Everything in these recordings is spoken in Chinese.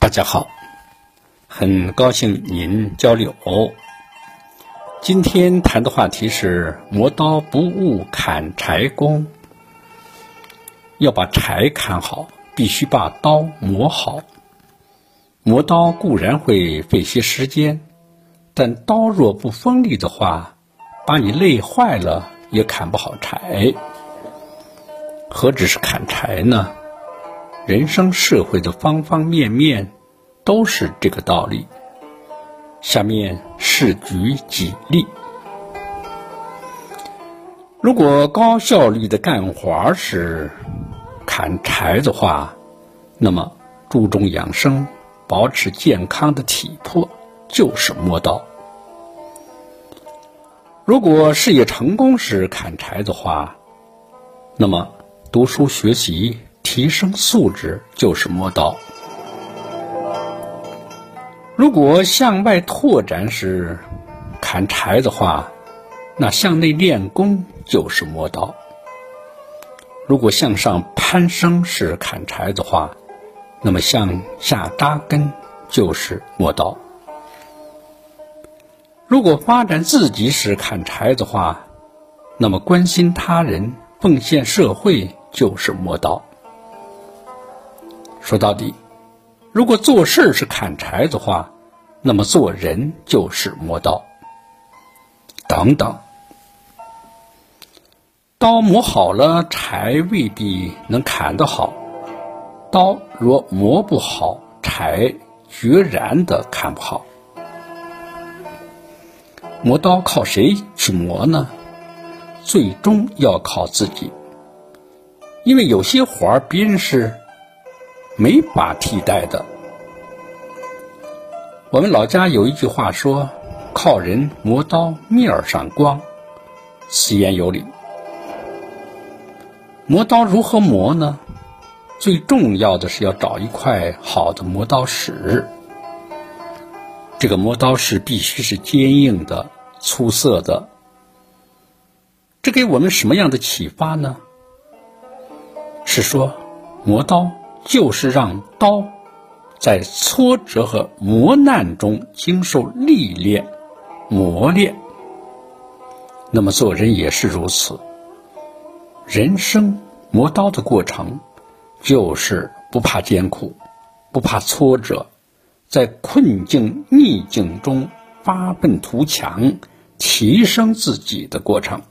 大家好，很高兴与您交流。今天谈的话题是磨刀不误砍柴工。要把柴砍好，必须把刀磨好。磨刀固然会费些时间，但刀若不锋利的话，把你累坏了也砍不好柴。何止是砍柴呢？人生社会的方方面面都是这个道理。下面是举几例：如果高效率的干活是砍柴的话，那么注重养生、保持健康的体魄就是磨刀；如果事业成功是砍柴的话，那么读书学习。提升素质就是磨刀。如果向外拓展是砍柴的话，那向内练功就是磨刀。如果向上攀升是砍柴的话，那么向下扎根就是磨刀。如果发展自己是砍柴的话，那么关心他人、奉献社会就是磨刀。说到底，如果做事是砍柴的话，那么做人就是磨刀。等等，刀磨好了，柴未必能砍得好；刀若磨不好，柴决然的砍不好。磨刀靠谁去磨呢？最终要靠自己，因为有些活儿别人是。没法替代的。我们老家有一句话说：“靠人磨刀，面上光。”此言有理。磨刀如何磨呢？最重要的是要找一块好的磨刀石。这个磨刀石必须是坚硬的、粗涩的。这给我们什么样的启发呢？是说磨刀。就是让刀在挫折和磨难中经受历练、磨练。那么做人也是如此。人生磨刀的过程，就是不怕艰苦，不怕挫折，在困境逆境中发愤图强、提升自己的过程。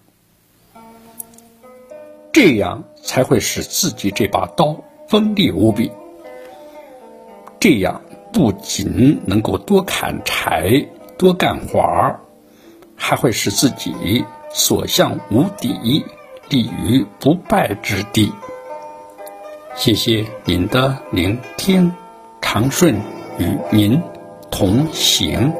这样才会使自己这把刀。锋利无比，这样不仅能够多砍柴、多干活儿，还会使自己所向无敌，立于不败之地。谢谢您的聆听，长顺与您同行。